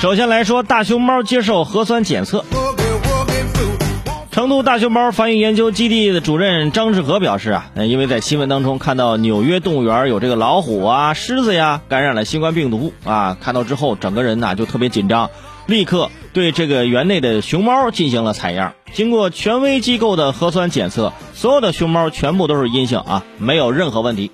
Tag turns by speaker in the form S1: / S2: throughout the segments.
S1: 首先来说，大熊猫接受核酸检测。成都大熊猫繁育研究基地的主任张志和表示啊，因为在新闻当中看到纽约动物园有这个老虎啊、狮子呀感染了新冠病毒啊，看到之后整个人呐就特别紧张，立刻对这个园内的熊猫进行了采样。经过权威机构的核酸检测，所有的熊猫全部都是阴性啊，没有任何问题。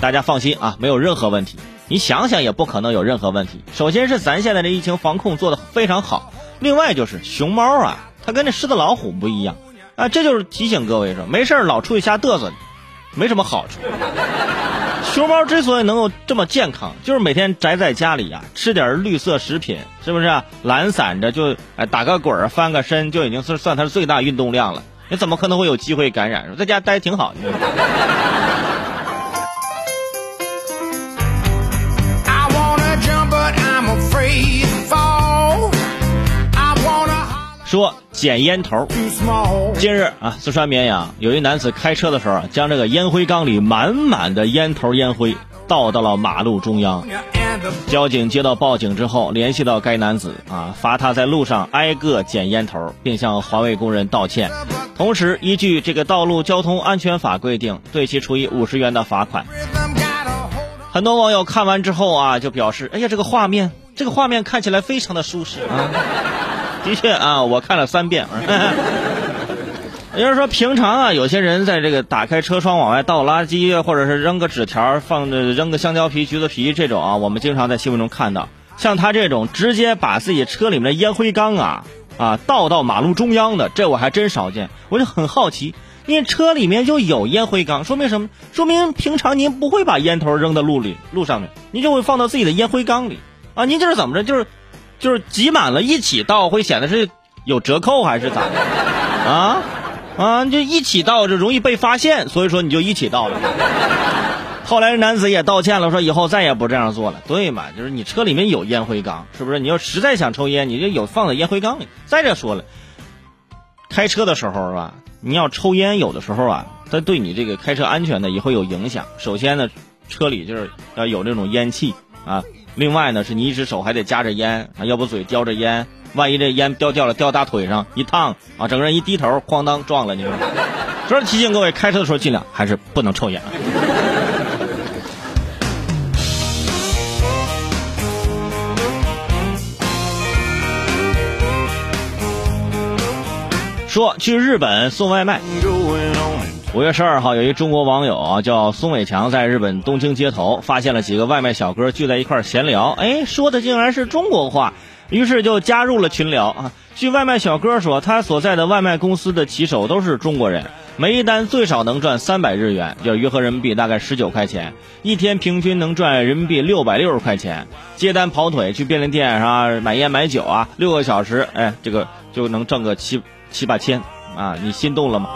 S1: 大家放心啊，没有任何问题。你想想也不可能有任何问题。首先是咱现在的疫情防控做的非常好，另外就是熊猫啊。它跟这狮子老虎不一样，啊，这就是提醒各位说，没事老出去瞎嘚瑟，没什么好处。熊猫之所以能够这么健康，就是每天宅在家里呀，吃点绿色食品，是不是？懒散着就哎打个滚儿、翻个身，就已经是算它是最大运动量了。你怎么可能会有机会感染？在家待挺好。说捡烟头。近日啊，四川绵阳有一男子开车的时候，将这个烟灰缸里满满的烟头烟灰倒到了马路中央。交警接到报警之后，联系到该男子啊，罚他在路上挨个捡烟头，并向环卫工人道歉。同时，依据这个道路交通安全法规定，对其处以五十元的罚款。很多网友看完之后啊，就表示：哎呀，这个画面，这个画面看起来非常的舒适啊。的确啊，我看了三遍。也 就是说，平常啊，有些人在这个打开车窗往外倒垃圾，或者是扔个纸条、放扔个香蕉皮、橘子皮这种啊，我们经常在新闻中看到。像他这种直接把自己车里面的烟灰缸啊啊倒到马路中央的，这我还真少见。我就很好奇，您车里面就有烟灰缸，说明什么？说明平常您不会把烟头扔到路里路上面，您就会放到自己的烟灰缸里啊。您这是怎么着？就是。就是挤满了，一起倒会显得是有折扣还是咋的？啊啊，就一起倒就容易被发现，所以说你就一起倒了。后来男子也道歉了，说以后再也不这样做了。对嘛？就是你车里面有烟灰缸，是不是？你要实在想抽烟，你就有放在烟灰缸里。再者说了，开车的时候是吧？你要抽烟，有的时候啊，它对你这个开车安全呢也会有影响。首先呢，车里就是要有这种烟气啊。另外呢，是你一只手还得夹着烟啊，要不嘴叼着烟，万一这烟掉掉了掉大腿上一烫啊，整个人一低头，哐当撞了你。所以提醒各位，开车的时候尽量还是不能抽烟。说去日本送外卖。五月十二号，有一中国网友啊，叫宋伟强，在日本东京街头发现了几个外卖小哥聚在一块闲聊，哎，说的竟然是中国话，于是就加入了群聊啊。据外卖小哥说，他所在的外卖公司的骑手都是中国人，每一单最少能赚三百日元，就约合人民币大概十九块钱，一天平均能赚人民币六百六十块钱。接单跑腿去便利店上买烟买酒啊，六个小时，哎，这个就能挣个七七八千啊，你心动了吗？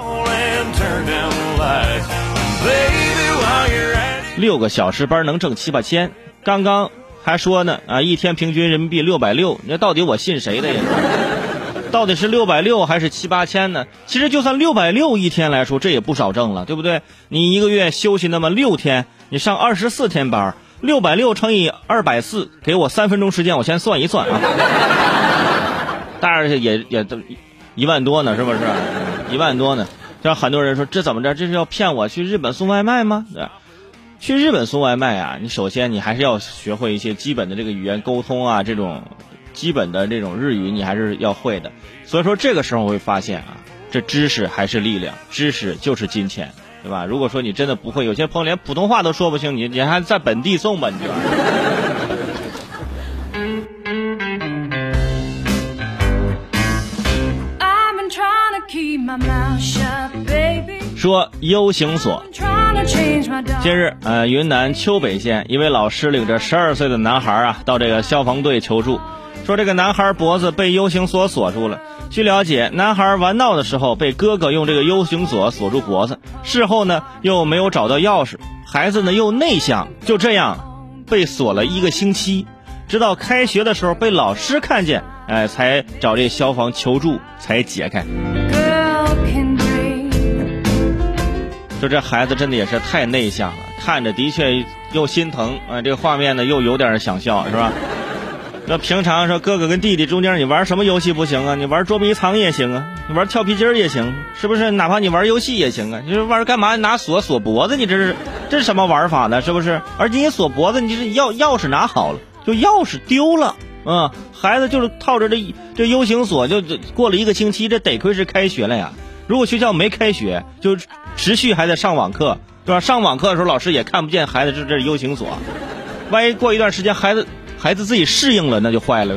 S1: 六个小时班能挣七八千，刚刚还说呢啊，一天平均人民币六百六，那到底我信谁的呀？到底是六百六还是七八千呢？其实就算六百六一天来说，这也不少挣了，对不对？你一个月休息那么六天，你上二十四天班，六百六乘以二百四，给我三分钟时间，我先算一算啊。当然也也都一万多呢，是不是？一万多呢。让很多人说这怎么着？这是要骗我去日本送外卖吗？对，去日本送外卖啊，你首先你还是要学会一些基本的这个语言沟通啊，这种基本的这种日语你还是要会的。所以说这个时候会发现啊，这知识还是力量，知识就是金钱，对吧？如果说你真的不会，有些朋友连普通话都说不清，你你还在本地送吧？你就。说 U 型锁。近日，呃，云南丘北县一位老师领着十二岁的男孩啊，到这个消防队求助，说这个男孩脖子被 U 型锁锁住了。据了解，男孩玩闹的时候被哥哥用这个 U 型锁锁住脖子，事后呢又没有找到钥匙，孩子呢又内向，就这样被锁了一个星期，直到开学的时候被老师看见，哎，才找这消防求助，才解开。就这孩子真的也是太内向了，看着的确又心疼啊！这个画面呢又有点想笑，是吧？那平常说哥哥跟弟弟中间你玩什么游戏不行啊？你玩捉迷藏也行啊，你玩跳皮筋也行，是不是？哪怕你玩游戏也行啊。你说玩干嘛？拿锁锁脖子？你这是这是什么玩法呢？是不是？而且你锁脖子，你这钥钥匙拿好了，就钥匙丢了啊！孩子就是套着这这 U 型锁，就过了一个星期，这得亏是开学了呀。如果学校没开学，就持续还在上网课，对吧？上网课的时候，老师也看不见孩子这这是 U 型锁，万一过一段时间孩子。孩子自己适应了，那就坏了。